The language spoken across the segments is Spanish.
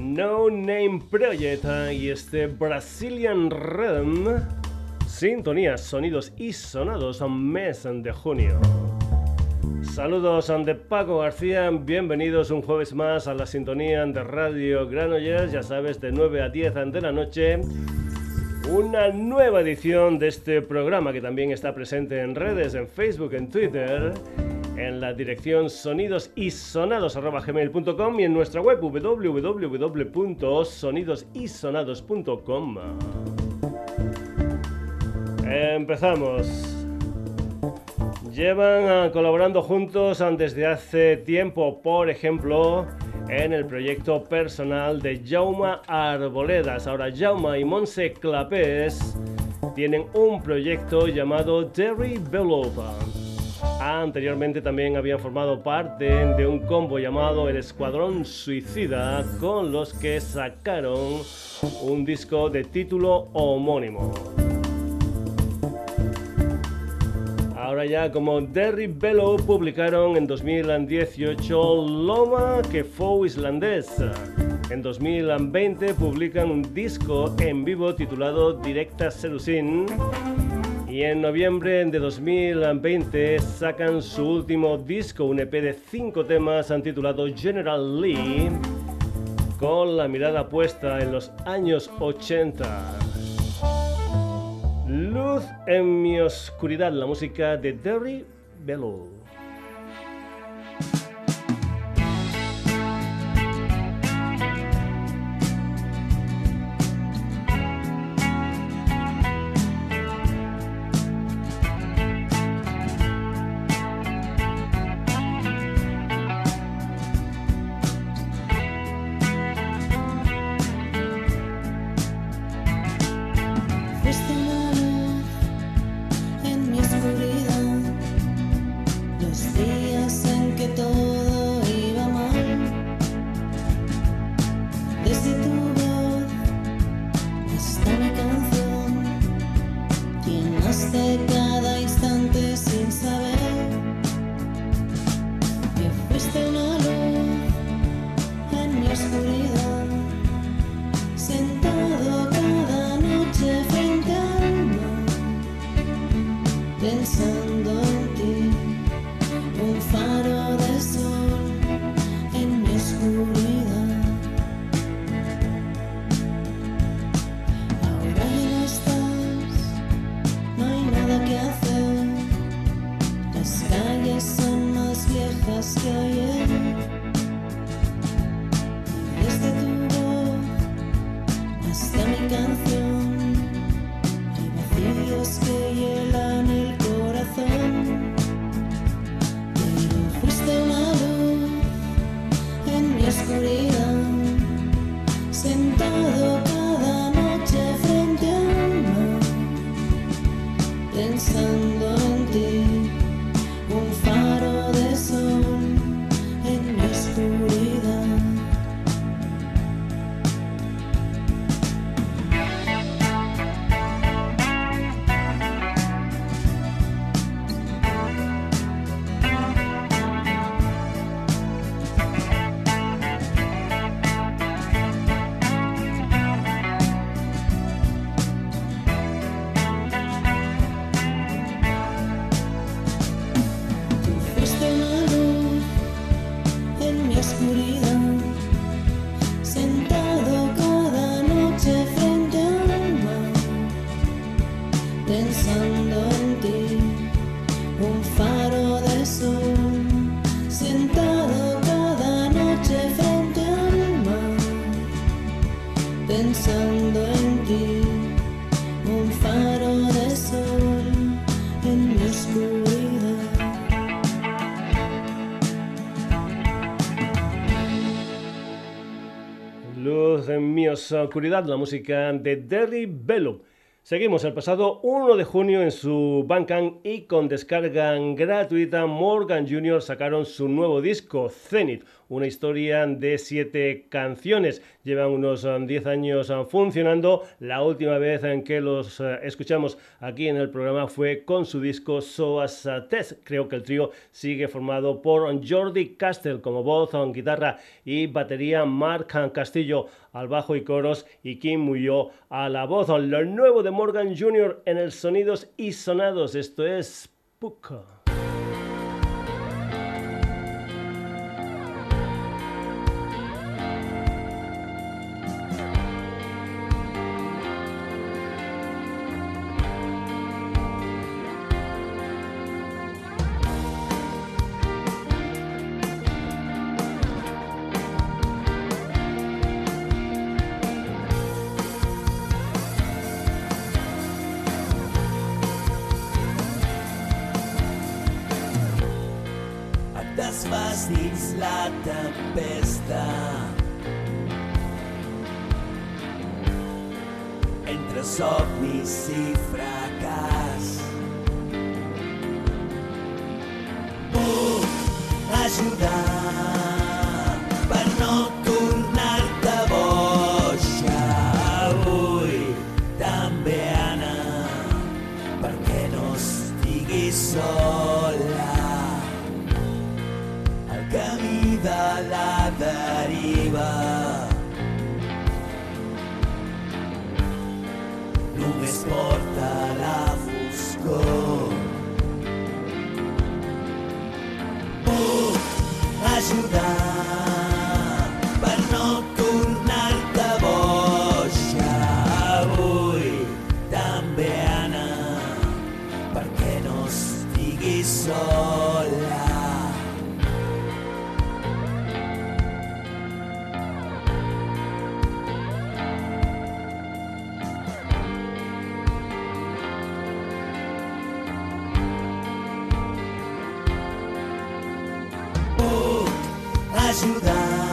No Name Project y este Brazilian Rhythm, sintonías, sonidos y sonados a mes de junio. Saludos de Paco García, bienvenidos un jueves más a la sintonía de Radio Granollers, ya sabes, de 9 a 10 de la noche. Una nueva edición de este programa que también está presente en redes, en Facebook, en Twitter en la dirección sonidosisonados.gmail.com y en nuestra web www.sonidosisonados.com. Empezamos. Llevan ah, colaborando juntos ah, desde hace tiempo, por ejemplo, en el proyecto personal de Jauma Arboledas. Ahora Jauma y Monse Clapés tienen un proyecto llamado Terry Belopa. Anteriormente también habían formado parte de un combo llamado El Escuadrón Suicida, con los que sacaron un disco de título homónimo. Ahora ya como Derry Bello publicaron en 2018 Loma que fue islandés. En 2020 publican un disco en vivo titulado Directa Sedusin y en noviembre de 2020 sacan su último disco, un EP de 5 temas titulado General Lee, con la mirada puesta en los años 80. Luz en mi oscuridad, la música de Derry Bellow. Oscuridad, la música de Derry Bello. Seguimos el pasado 1 de junio en su Bandcamp y con descarga gratuita Morgan Jr. sacaron su nuevo disco Zenith, una historia de siete canciones. Llevan unos 10 años funcionando. La última vez en que los escuchamos aquí en el programa fue con su disco Soas Test. Creo que el trío sigue formado por Jordi Castell como voz, guitarra y batería, Mark Castillo al bajo y coros y Kim Muyo a la voz. Lo nuevo de Morgan Jr. en el Sonidos y Sonados. Esto es Puka. ajudar.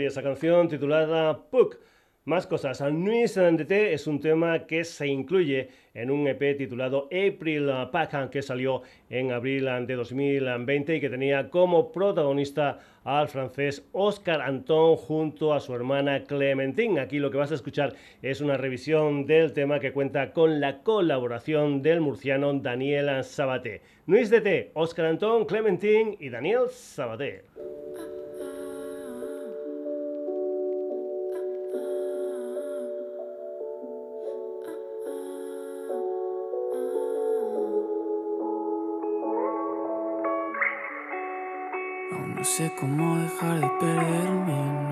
Y esa canción titulada Puck. Más cosas. Nuis de es un tema que se incluye en un EP titulado April Pack que salió en abril de 2020 y que tenía como protagonista al francés Oscar Anton junto a su hermana Clementine. Aquí lo que vas a escuchar es una revisión del tema que cuenta con la colaboración del murciano Daniel Sabaté. Nuis de Oscar Anton, Clementine y Daniel Sabaté. Sé cómo dejar de perderme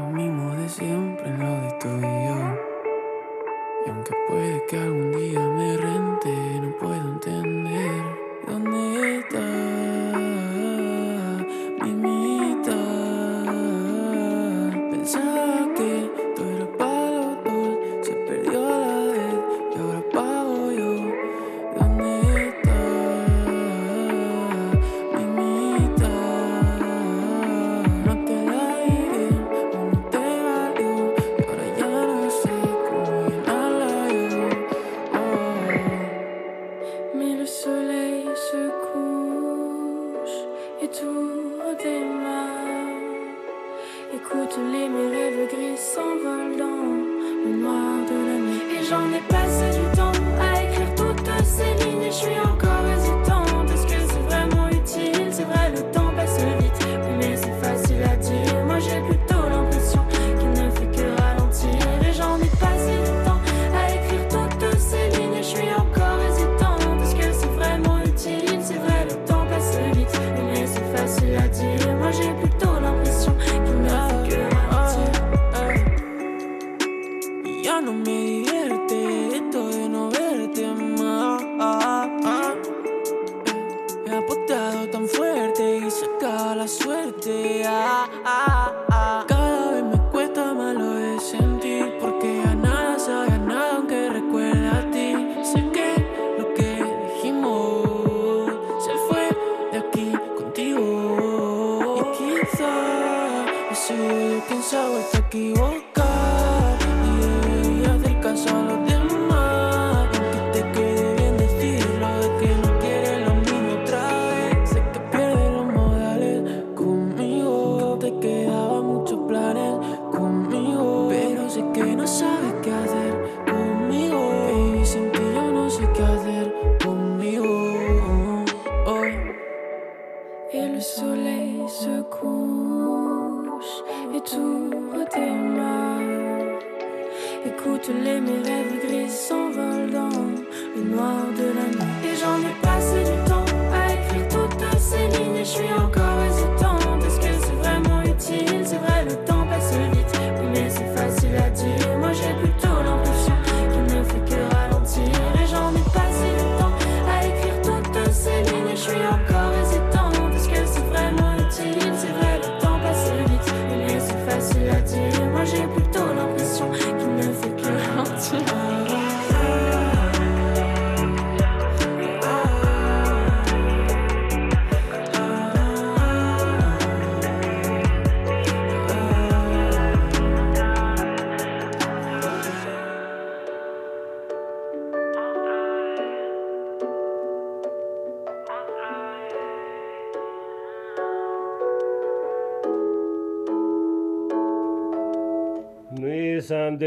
pedaço de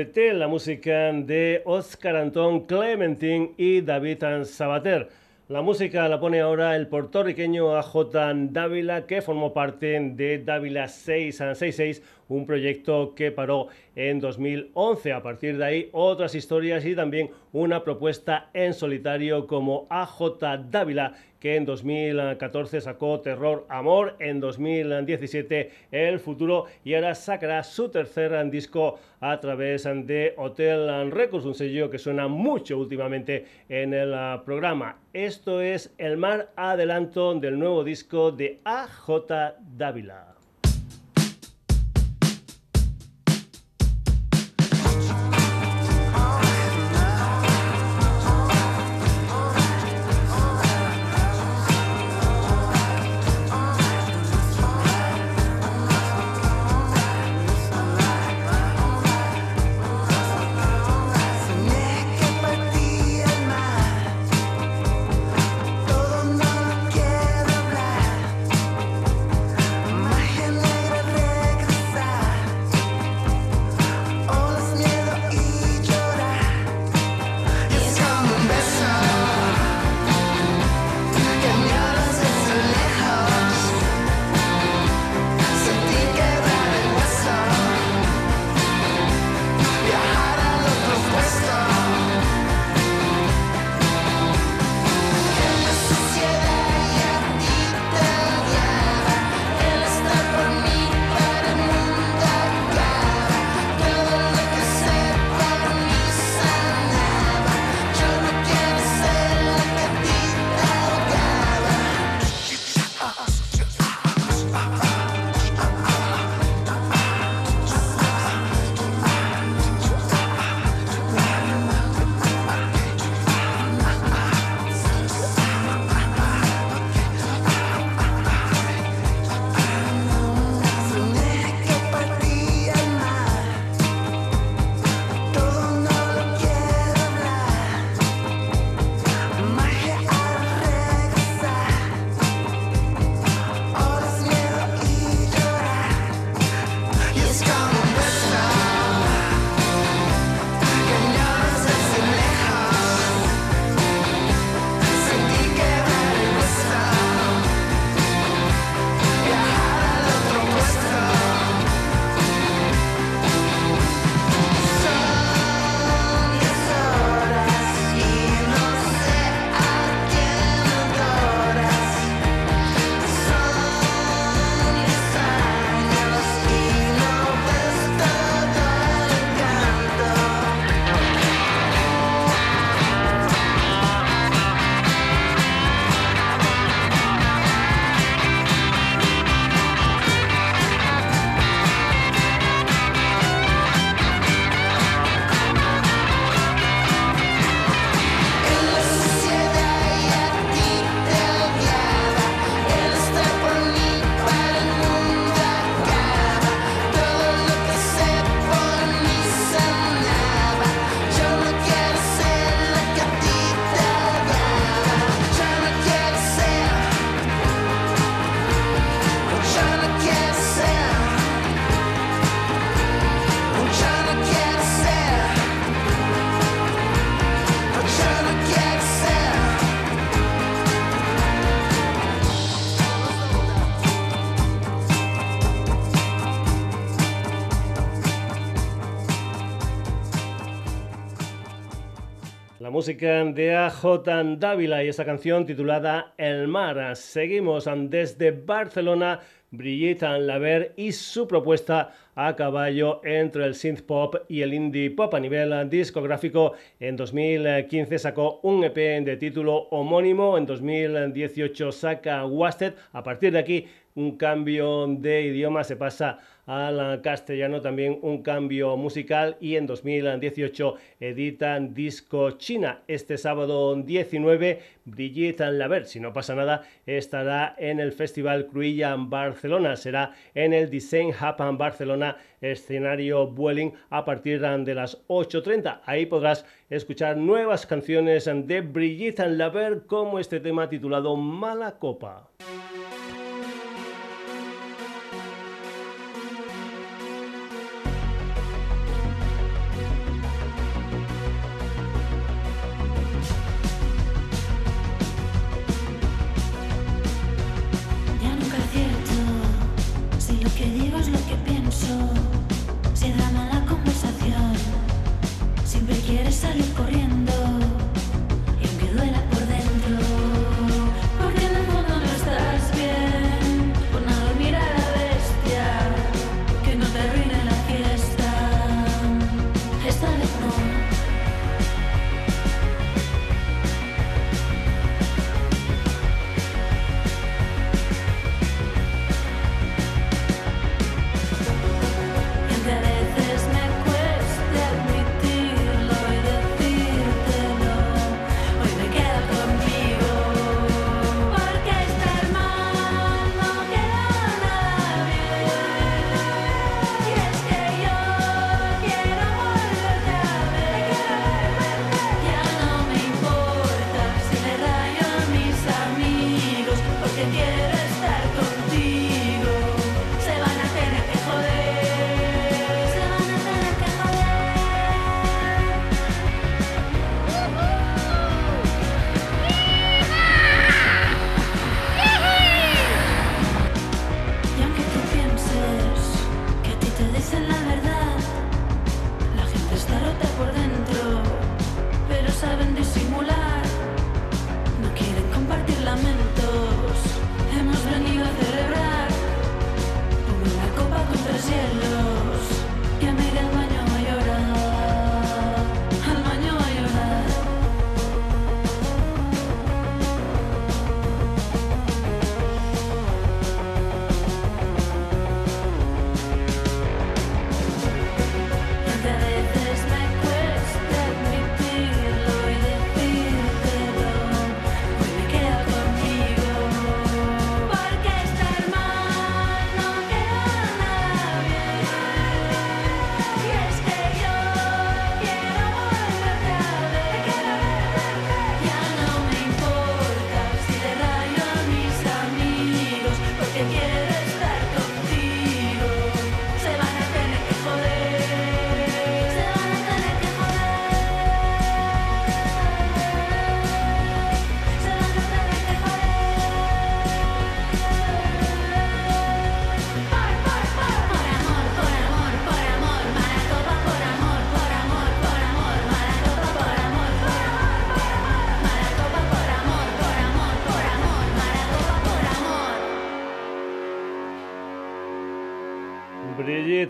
de la música de Oscar Antón Clementín y David Sabater. La música la pone ahora el puertorriqueño AJ Dávila, que formó parte de Dávila 666, un proyecto que paró en 2011. A partir de ahí, otras historias y también una propuesta en solitario como AJ Dávila, que en 2014 sacó Terror Amor, en 2017 El Futuro y ahora sacará su tercer disco a través de Hotel Records, un sello que suena mucho últimamente en el programa. Esto es el mar adelanto del nuevo disco de AJ Dávila. Música de AJ Dávila y esa canción titulada El Mar. Seguimos desde Barcelona, Brigitte Laver y su propuesta a caballo entre el synth pop y el indie pop a nivel discográfico. En 2015 sacó un EP de título homónimo, en 2018 saca Wasted. A partir de aquí un cambio de idioma se pasa al castellano también un cambio musical y en 2018 editan Disco China. Este sábado 19 Brigitte Laver, si no pasa nada, estará en el Festival Cruilla en Barcelona. Será en el Design Hub en Barcelona, escenario Vueling a partir de las 8.30. Ahí podrás escuchar nuevas canciones de Brigitte Laver como este tema titulado Mala Copa. Yeah.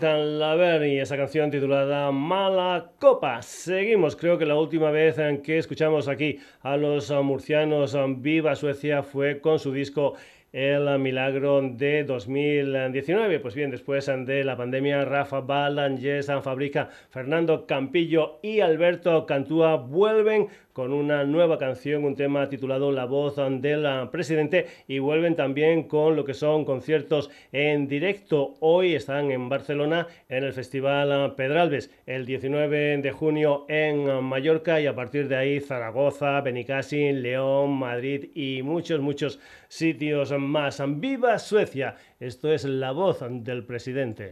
David Laver y esa canción titulada Mala Copa. Seguimos, creo que la última vez en que escuchamos aquí a los murcianos Viva Suecia fue con su disco el milagro de 2019. Pues bien, después de la pandemia, Rafa Balan, San Fabrica, Fernando Campillo y Alberto Cantúa vuelven con una nueva canción, un tema titulado La voz del presidente y vuelven también con lo que son conciertos en directo. Hoy están en Barcelona en el Festival Pedralbes, el 19 de junio en Mallorca y a partir de ahí Zaragoza, Benicassin, León, Madrid y muchos, muchos sitios más. ¡Viva Suecia! Esto es la voz del presidente.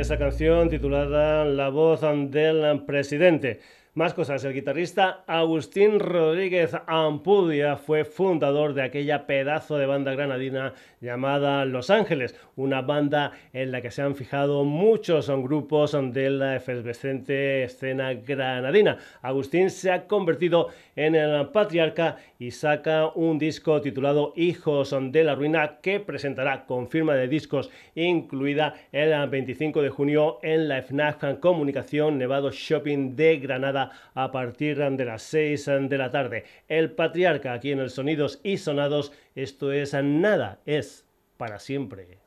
Esa canción titulada La voz del presidente. Más cosas, el guitarrista Agustín Rodríguez Ampudia fue fundador de aquella pedazo de banda granadina llamada Los Ángeles, una banda en la que se han fijado muchos grupos de la efervescente escena granadina. Agustín se ha convertido en el patriarca y saca un disco titulado Hijos de la Ruina que presentará con firma de discos incluida el 25 de junio en la FNAC Comunicación Nevado Shopping de Granada a partir de las 6 de la tarde. El patriarca aquí en el Sonidos y Sonados, esto es nada, es para siempre.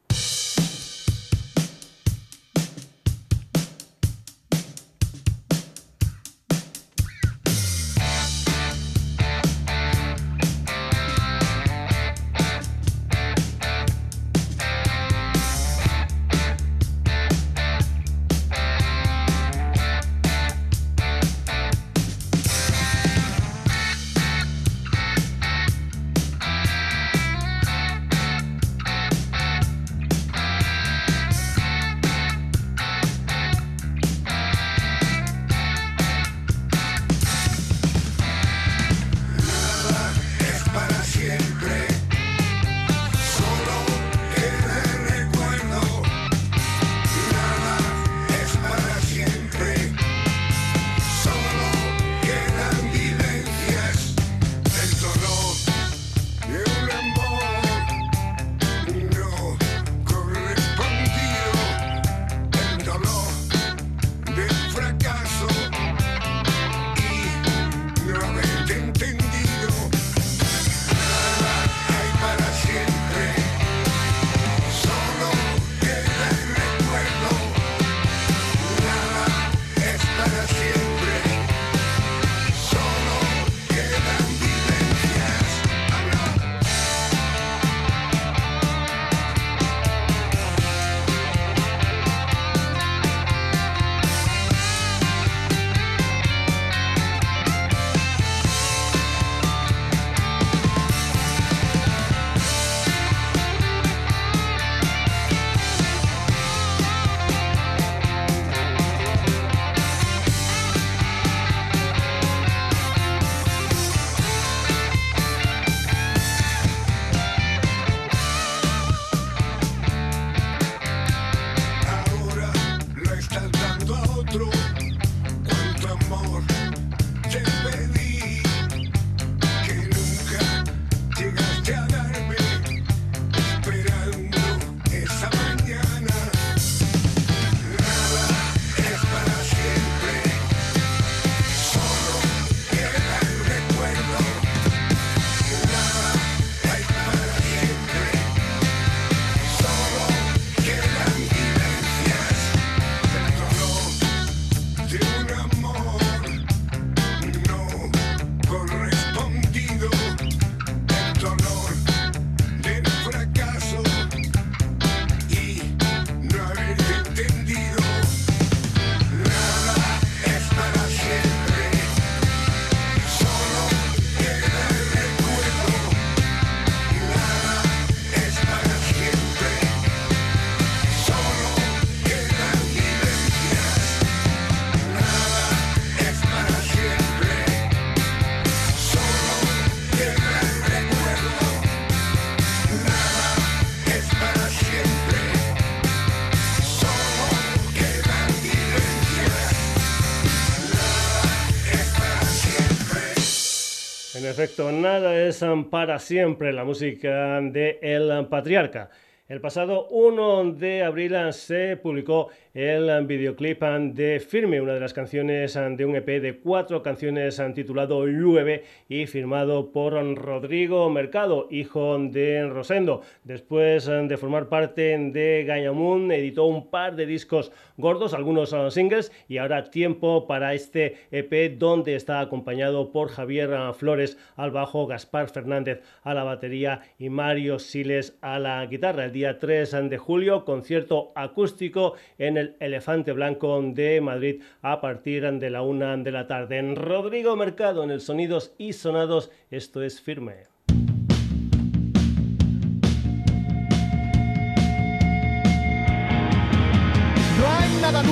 Efecto, nada es para siempre la música de El Patriarca. El pasado 1 de abril se publicó el videoclip de Firme, una de las canciones de un EP de cuatro canciones titulado Llueve y firmado por Rodrigo Mercado, hijo de Rosendo. Después de formar parte de Gañamun, editó un par de discos gordos, algunos singles, y ahora tiempo para este EP donde está acompañado por Javier Flores al bajo, Gaspar Fernández a la batería y Mario Siles a la guitarra. El día 3 de julio, concierto acústico en el Elefante Blanco de Madrid a partir de la una de la tarde. En Rodrigo Mercado, en el Sonidos y Sonados, esto es firme.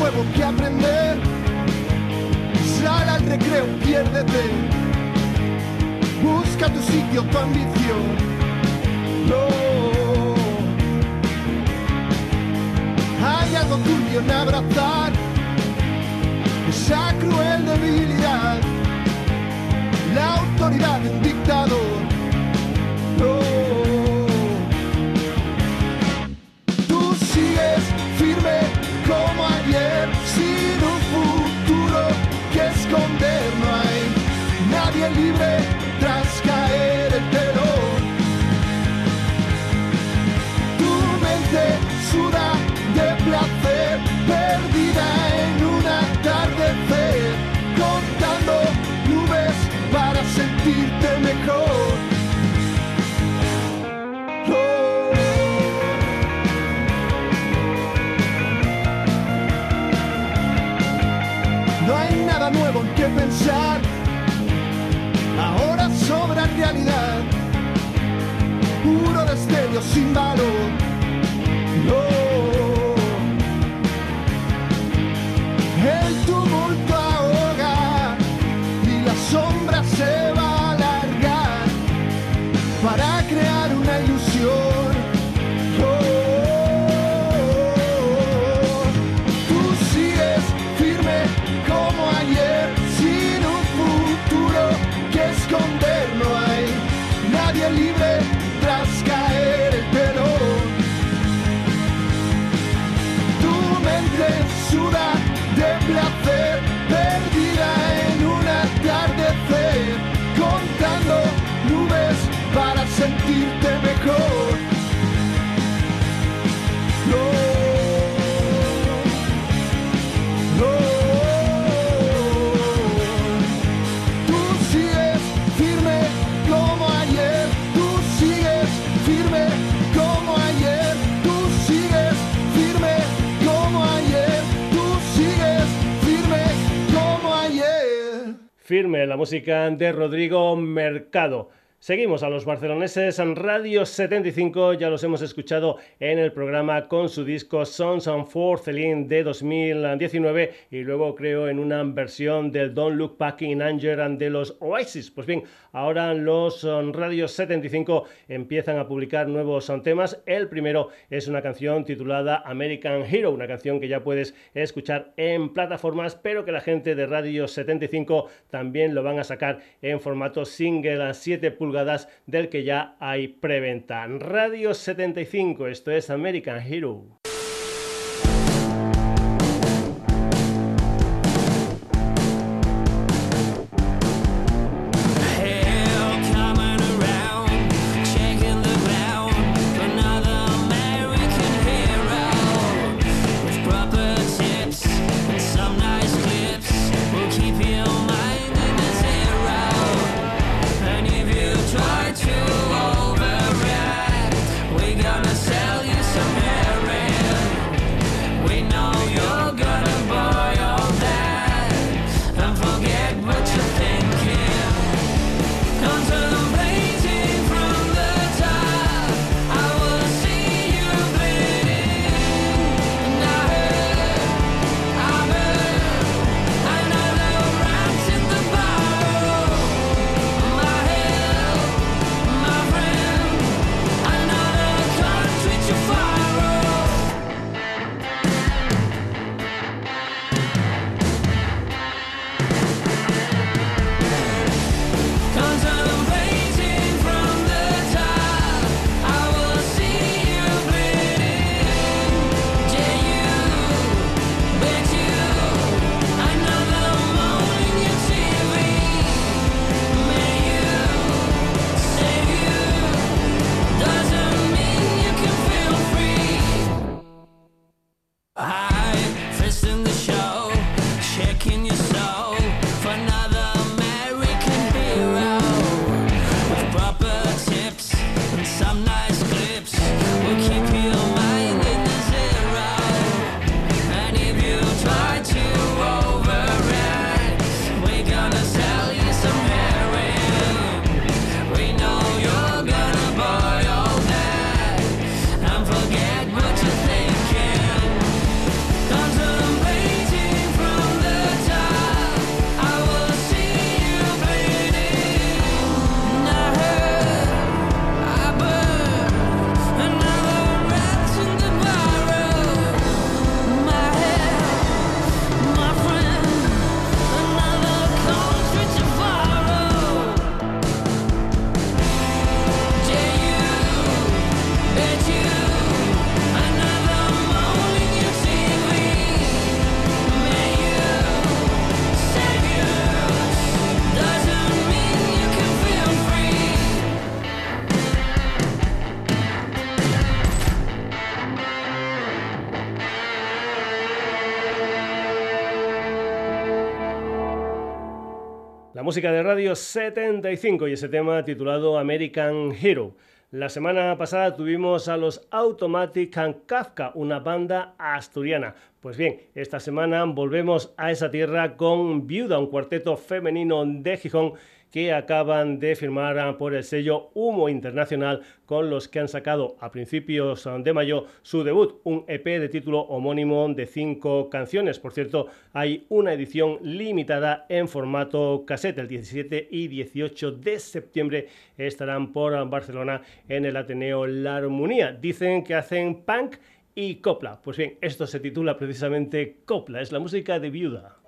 algo que aprender. Sal al recreo, piérdete. Busca tu sitio, tu ambición. No. Hay algo tuyo en abrazar esa cruel debilidad, la autoridad de un dictador. Ahora sobra realidad. Puro destello sin valor. No. La música de Rodrigo Mercado. Seguimos a los barceloneses en Radio 75, ya los hemos escuchado en el programa con su disco Sons and for Celine de 2019 y luego creo en una versión del Don't Look Back in Anger and de los Oasis. Pues bien, ahora los um, Radio 75 empiezan a publicar nuevos um, temas. El primero es una canción titulada American Hero, una canción que ya puedes escuchar en plataformas, pero que la gente de Radio 75 también lo van a sacar en formato single a 7 pulgadas del que ya hay preventa. Radio 75, esto es American Hero. Música de Radio 75 y ese tema titulado American Hero. La semana pasada tuvimos a los Automatic and Kafka, una banda asturiana. Pues bien, esta semana volvemos a esa tierra con Viuda, un cuarteto femenino de Gijón que acaban de firmar por el sello Humo Internacional con los que han sacado a principios de mayo su debut, un EP de título homónimo de cinco canciones. Por cierto, hay una edición limitada en formato cassette. El 17 y 18 de septiembre estarán por Barcelona en el Ateneo La Armonía. Dicen que hacen punk y copla. Pues bien, esto se titula precisamente Copla, es la música de Viuda.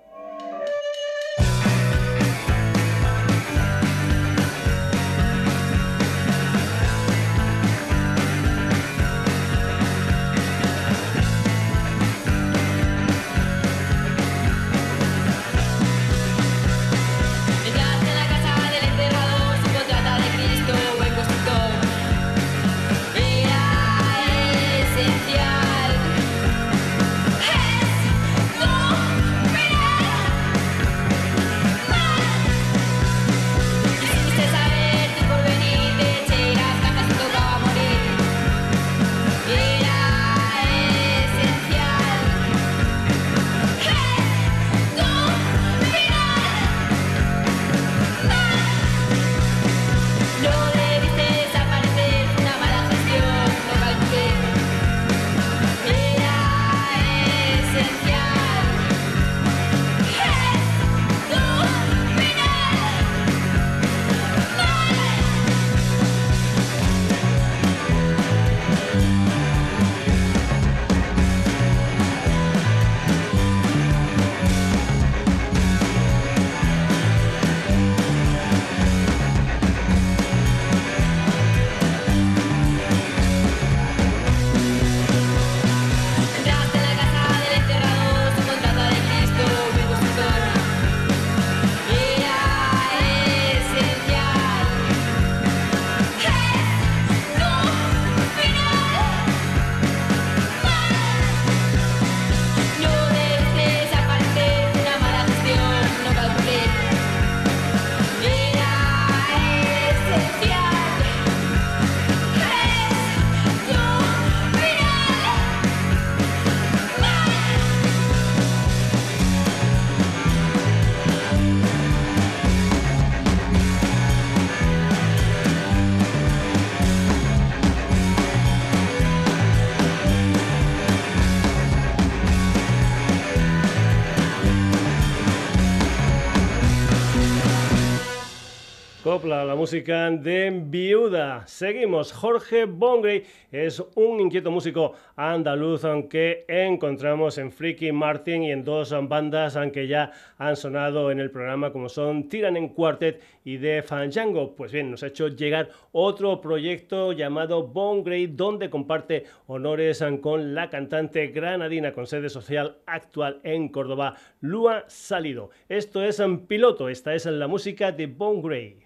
La música de Viuda. Seguimos. Jorge Bongre es un inquieto músico andaluz que encontramos en Freaky Martin y en dos bandas que ya han sonado en el programa como son Tiran en Quartet y The Fanjango. Pues bien, nos ha hecho llegar otro proyecto llamado Bone donde comparte honores con la cantante granadina con sede social actual en Córdoba, Lua Salido. Esto es en piloto, esta es la música de pienso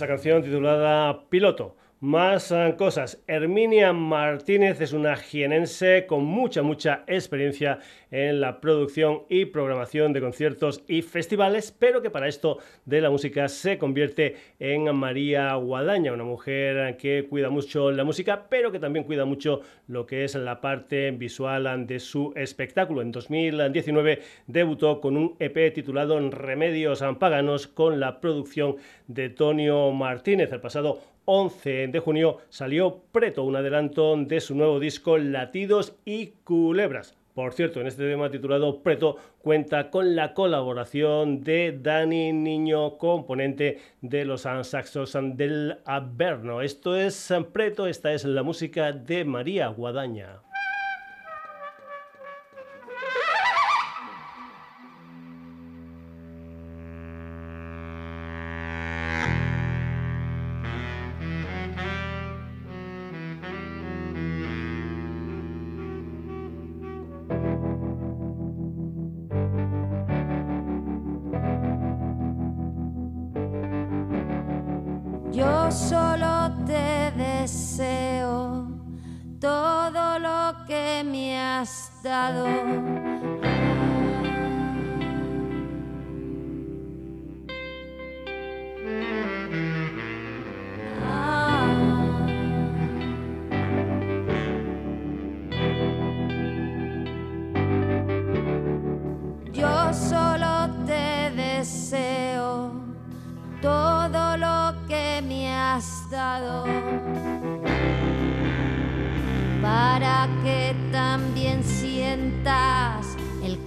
esa canción titulada Piloto. Más cosas. Herminia Martínez es una jienense con mucha, mucha experiencia en la producción y programación de conciertos y festivales, pero que para esto de la música se convierte en María Guadaña, una mujer que cuida mucho la música, pero que también cuida mucho lo que es la parte visual de su espectáculo. En 2019 debutó con un EP titulado Remedios Paganos con la producción de Tonio Martínez. El pasado 11 de junio salió Preto, un adelanto de su nuevo disco Latidos y Culebras. Por cierto, en este tema titulado Preto cuenta con la colaboración de Dani Niño, componente de los Saxos del Averno. Esto es Preto, esta es la música de María Guadaña. solo te deseo todo lo que me has dado.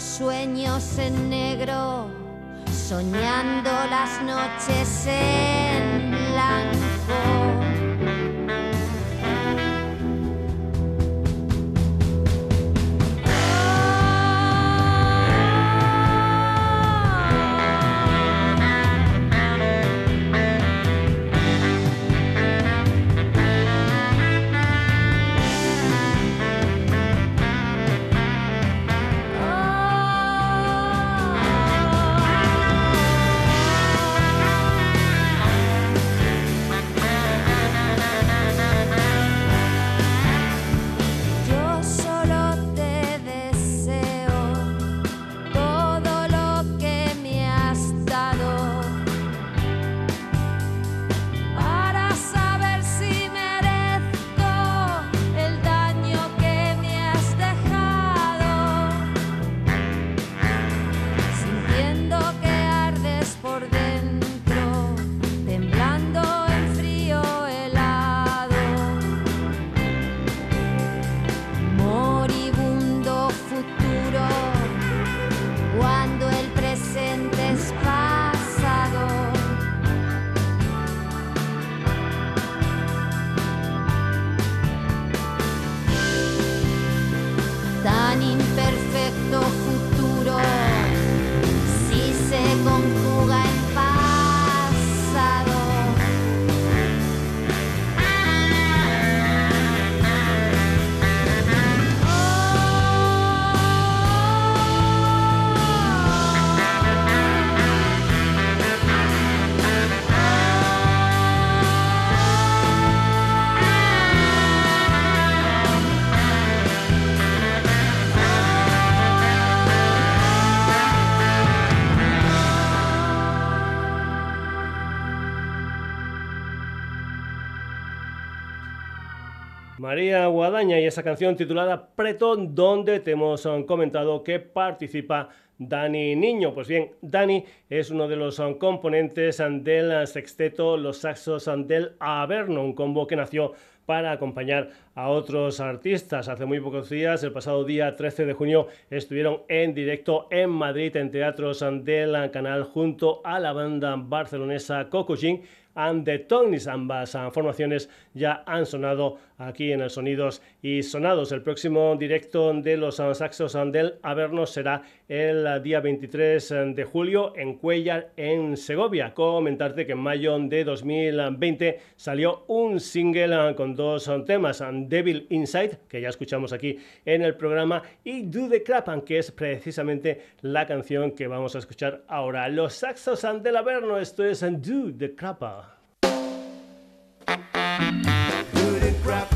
sueños en negro, soñando las noches en María Guadaña y esa canción titulada Preto, donde te hemos um, comentado que participa Dani Niño. Pues bien, Dani es uno de los um, componentes um, del sexteto Los Saxos del Averno, un combo que nació para acompañar a otros artistas. Hace muy pocos días, el pasado día 13 de junio, estuvieron en directo en Madrid en teatros del canal junto a la banda barcelonesa Cocojin and the Tonies. Ambas formaciones ya han sonado aquí en el Sonidos y Sonados. El próximo directo de los Saxos del Averno será el día 23 de julio en Cuellar, en Segovia. Comentarte que en mayo de 2020 salió un single con dos temas, Devil Inside, que ya escuchamos aquí en el programa, y Do the Crap, que es precisamente la canción que vamos a escuchar ahora. Los Saxos del Averno, esto es Do the Crap. Good crap.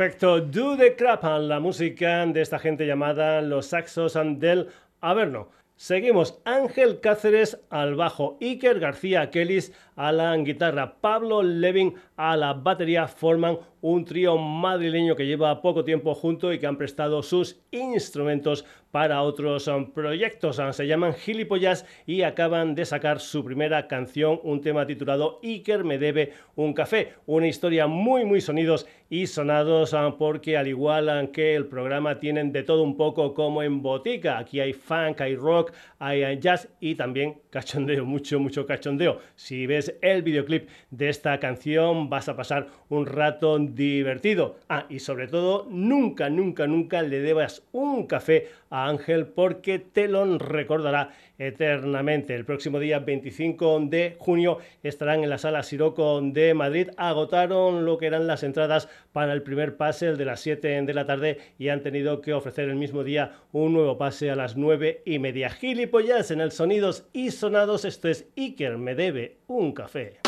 Perfecto, Do the Crap, la música de esta gente llamada Los Saxos del Averno. Seguimos, Ángel Cáceres al bajo, Iker García Kellis a la guitarra, Pablo Levin a la batería forman un trío madrileño que lleva poco tiempo junto y que han prestado sus instrumentos para otros um, proyectos. Um, se llaman Gilipollas y acaban de sacar su primera canción, un tema titulado Iker me debe un café. Una historia muy, muy sonidos y sonados um, porque al igual que el programa tienen de todo un poco como en botica. Aquí hay funk, hay rock, hay jazz y también cachondeo, mucho, mucho cachondeo. Si ves el videoclip de esta canción vas a pasar un rato divertido. Ah, y sobre todo, nunca, nunca, nunca le debas un café a Ángel porque te recordará eternamente. El próximo día 25 de junio estarán en la sala Siroco de Madrid. Agotaron lo que eran las entradas para el primer pase, el de las 7 de la tarde, y han tenido que ofrecer el mismo día un nuevo pase a las 9 y media. Gilipollas en el Sonidos y Sonados. Esto es Iker me debe un café.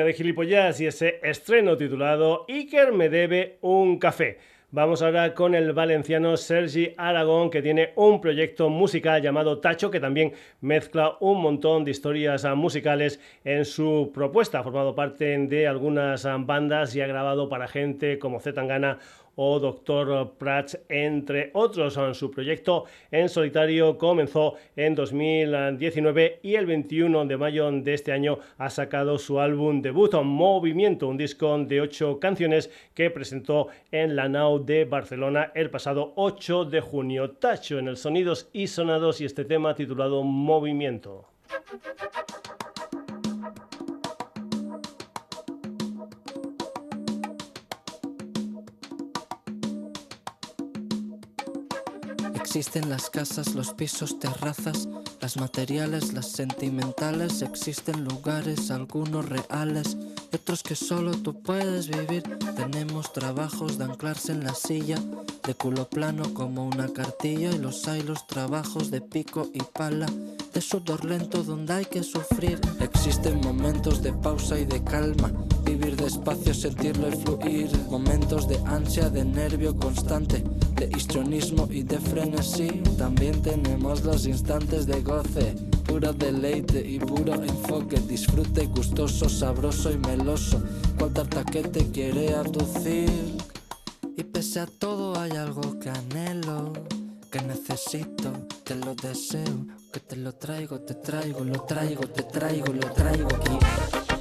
De gilipollas y ese estreno titulado Iker me debe un café. Vamos ahora con el valenciano Sergi Aragón, que tiene un proyecto musical llamado Tacho, que también mezcla un montón de historias musicales en su propuesta. Ha formado parte de algunas bandas y ha grabado para gente como Zetangana o Dr. Prats, entre otros. Su proyecto en solitario comenzó en 2019 y el 21 de mayo de este año ha sacado su álbum debut, Movimiento, un disco de ocho canciones que presentó en la NAU de Barcelona el pasado 8 de junio. Tacho en el Sonidos y Sonados y este tema titulado Movimiento. Existen las casas, los pisos, terrazas, las materiales, las sentimentales. Existen lugares, algunos reales otros que solo tú puedes vivir. Tenemos trabajos de anclarse en la silla, de culo plano como una cartilla. Y los hay los trabajos de pico y pala, de sudor lento donde hay que sufrir. Existen momentos de pausa y de calma. Vivir despacio, sentirlo y fluir. Momentos de ansia, de nervio constante de histrionismo y de frenesí. También tenemos los instantes de goce, puro deleite y puro enfoque. Disfrute gustoso, sabroso y meloso. Cual tarta que te quiere abducir. Y pese a todo hay algo que anhelo, que necesito, que lo deseo, que te lo traigo, te traigo, lo traigo, te traigo, lo traigo aquí.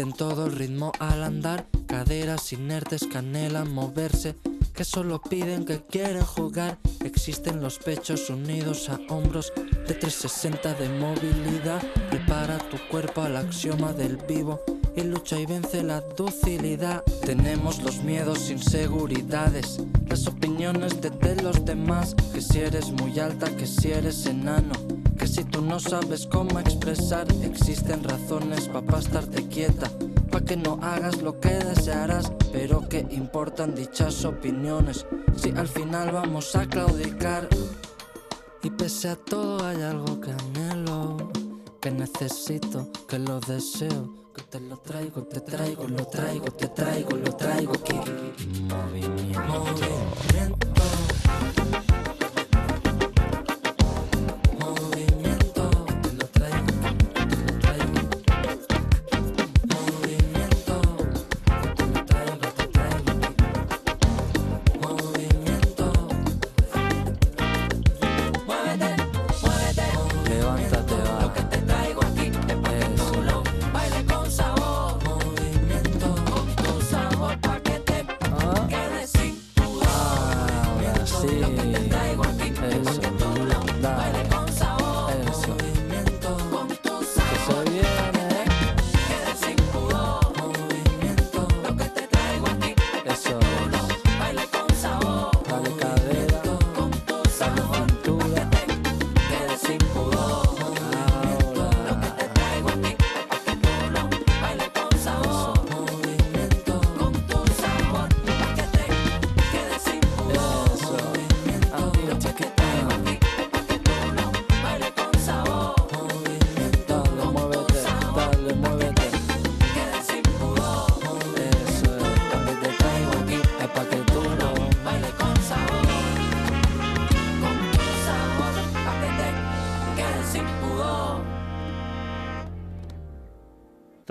Sienten todo el ritmo al andar, caderas inertes canelan moverse, que solo piden que quieren jugar. Existen los pechos unidos a hombros de 360 de movilidad. Prepara tu cuerpo al axioma del vivo y lucha y vence la docilidad. Tenemos los miedos, inseguridades, las opiniones de, los demás. Que si eres muy alta, que si eres enano que si tú no sabes cómo expresar, existen razones para estarte quieta, para que no hagas lo que desearás, pero que importan dichas opiniones, si al final vamos a claudicar. Y pese a todo hay algo que anhelo, que necesito, que lo deseo, que te lo traigo, te traigo, lo traigo, te traigo, lo traigo, que movimiento. movimiento.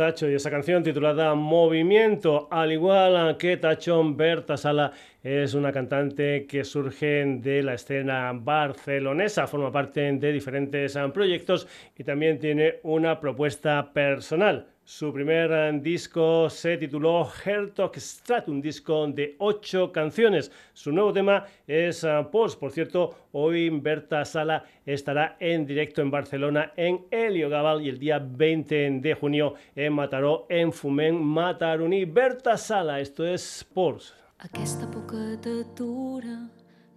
Y esa canción titulada Movimiento, al igual que Tachón Berta Sala es una cantante que surge de la escena barcelonesa, forma parte de diferentes proyectos y también tiene una propuesta personal. Su primer eh, disco se tituló Hertog Strat, un disco de ocho canciones. Su nuevo tema es eh, Post. Por cierto, hoy Berta Sala estará en directo en Barcelona en Helio Gabal y el día 20 de junio en Mataró, en Fumén, Mataruní. Berta Sala, esto es Post. Aquesta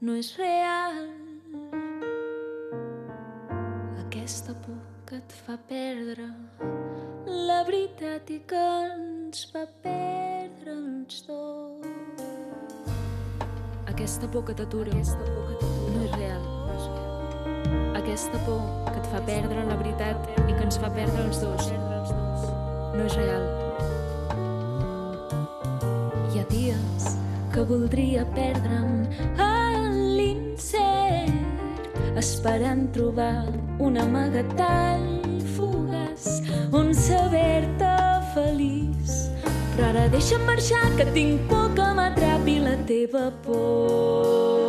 no real. Aquesta que et fa perdre la veritat i que ens fa perdre els dos. Aquesta por que t'atura, no és real. Aquesta por que et fa perdre la veritat i que ens fa perdre els dos, no és real. Hi ha dies que voldria perdre'm en l'incert, esperant trobar un amagatall fugaç on saber-te feliç. Però ara deixa'm marxar, que tinc por que m'atrapi la teva por.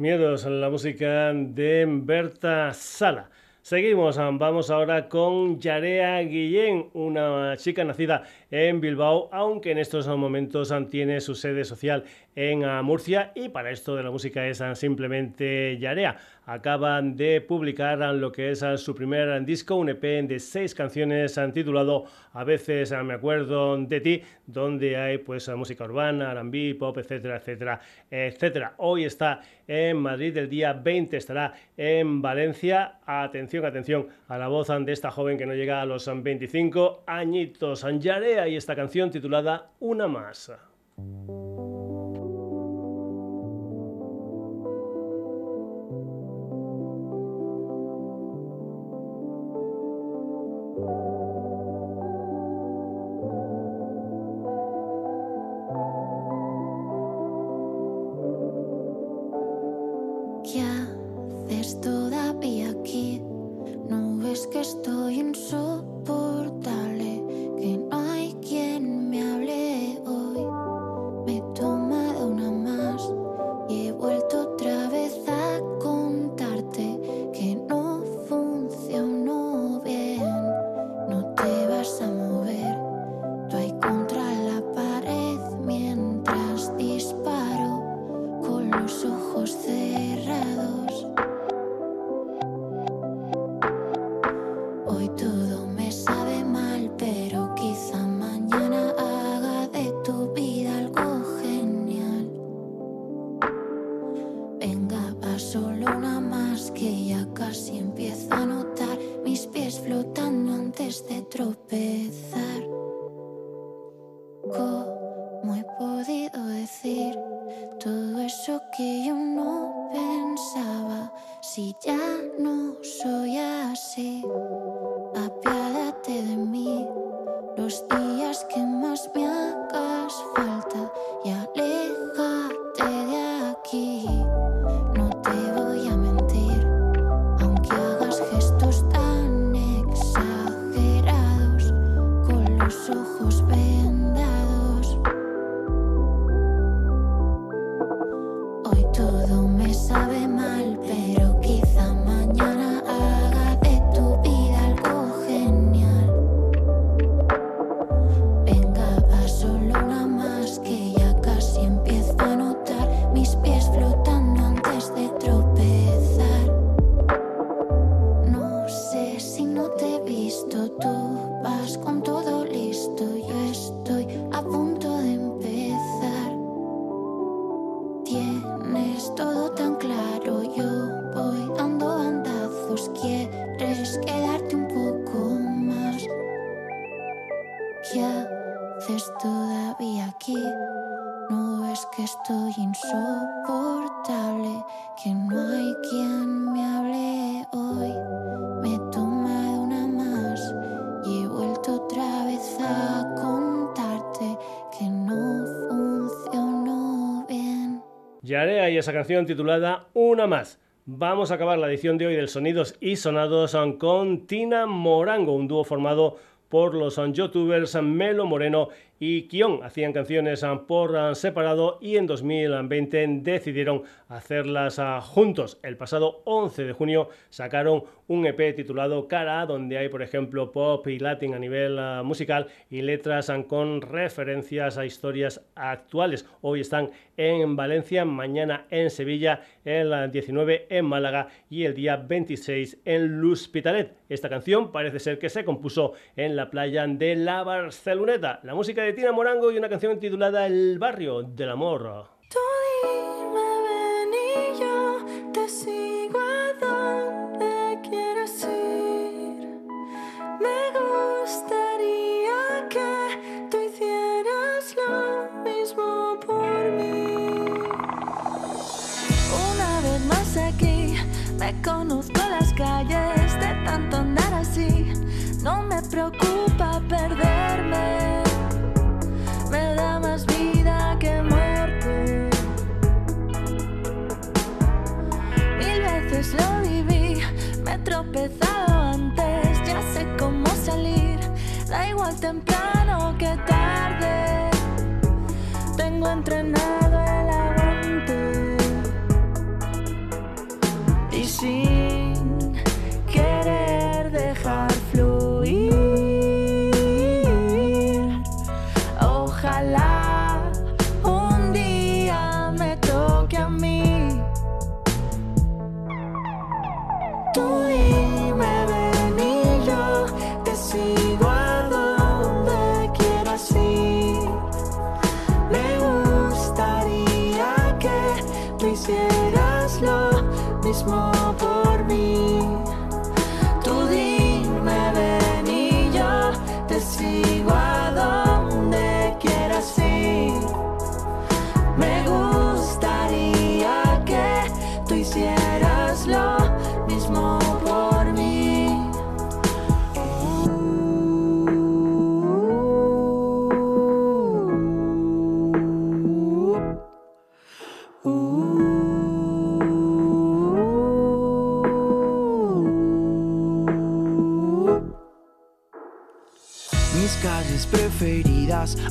Miedos, la música de Berta Sala. Seguimos, vamos ahora con Yarea Guillén, una chica nacida en Bilbao, aunque en estos momentos tiene su sede social en Murcia y para esto de la música es simplemente Yarea acaban de publicar lo que es su primer disco, un EP de seis canciones titulado A veces me acuerdo de ti, donde hay pues música urbana, R&B, pop, etcétera, etcétera, etcétera. Hoy está en Madrid, el día 20 estará en Valencia. Atención, atención a la voz de esta joven que no llega a los 25 añitos. Yarea y esta canción titulada Una más. Esa canción titulada Una más. Vamos a acabar la edición de hoy del Sonidos y Sonados con Tina Morango, un dúo formado por los youtubers Melo Moreno y Kion hacían canciones por separado y en 2020 decidieron hacerlas ah, juntos. El pasado 11 de junio sacaron un EP titulado Cara, donde hay por ejemplo pop y latin a nivel musical y letras con referencias a historias actuales. Hoy están en Valencia, mañana en Sevilla, el 19 en Málaga y el día 26 en L'Hospitalet. Esta canción parece ser que se compuso en la playa de la Barceloneta. La música de Tina Morango y una canción titulada El barrio del amor. Te sigo a donde quieras ir. Me gustaría que tú hicieras lo mismo por mí. Una vez más aquí, me conozco las calles de tanto andar así. No me preocupa perderme tropezado antes, ya sé cómo salir, da igual temprano que tarde, tengo entrenado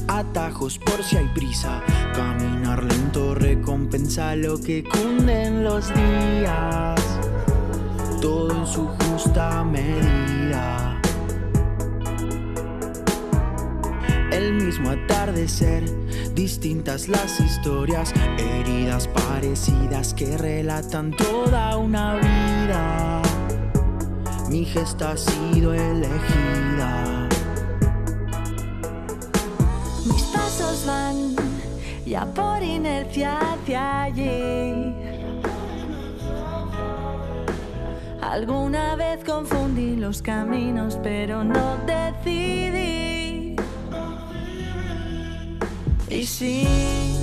atajos por si hay prisa. Caminar lento recompensa lo que cunden los días. Todo en su justa medida. El mismo atardecer, distintas las historias, heridas parecidas que relatan toda una vida. Mi gesta ha sido elegida. Van ya por inercia hacia allí. Alguna vez confundí los caminos, pero no decidí. Y sin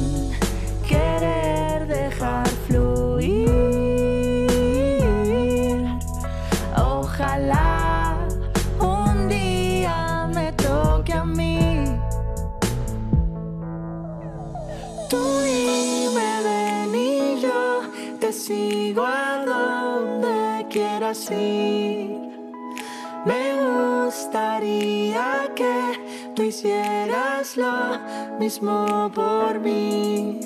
Me gustaría que tú hicieras lo mismo por mí.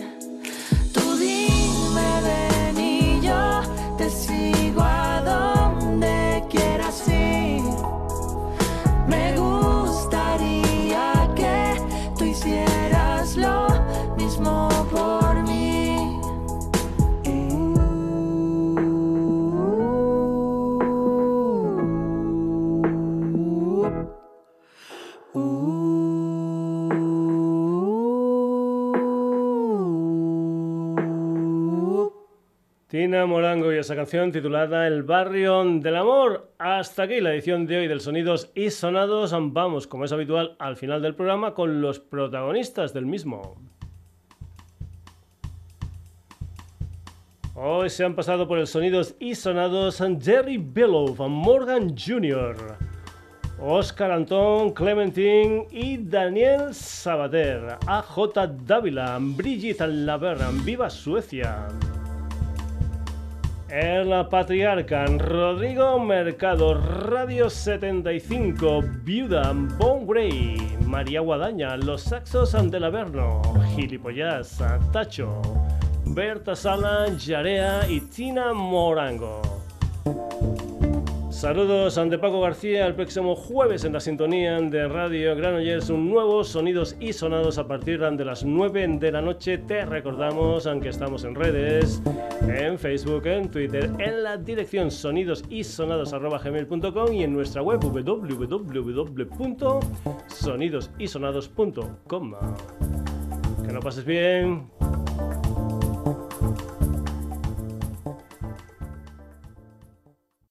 Tina Morango y esa canción titulada El barrio del amor. Hasta aquí la edición de hoy del Sonidos y Sonados. Vamos, como es habitual, al final del programa con los protagonistas del mismo. Hoy se han pasado por el Sonidos y Sonados Jerry Bellow, Morgan Jr., Oscar Antón, Clementine y Daniel Sabater, AJ Dávila, Brigitte Laverne, Viva Suecia. El Patriarca, Rodrigo Mercado, Radio 75, Viuda, Bon Grey, María Guadaña, Los Saxos ante Averno, Gilipollas, Tacho, Berta Sala, Yarea y Tina Morango. Saludos ante Paco García el próximo jueves en la sintonía de Radio Granollers, un nuevo Sonidos y Sonados a partir de las 9 de la noche. Te recordamos, aunque estamos en redes, en Facebook, en Twitter, en la dirección sonidosisonados.gmail.com y en nuestra web www.sonidosisonados.com. Que lo pases bien.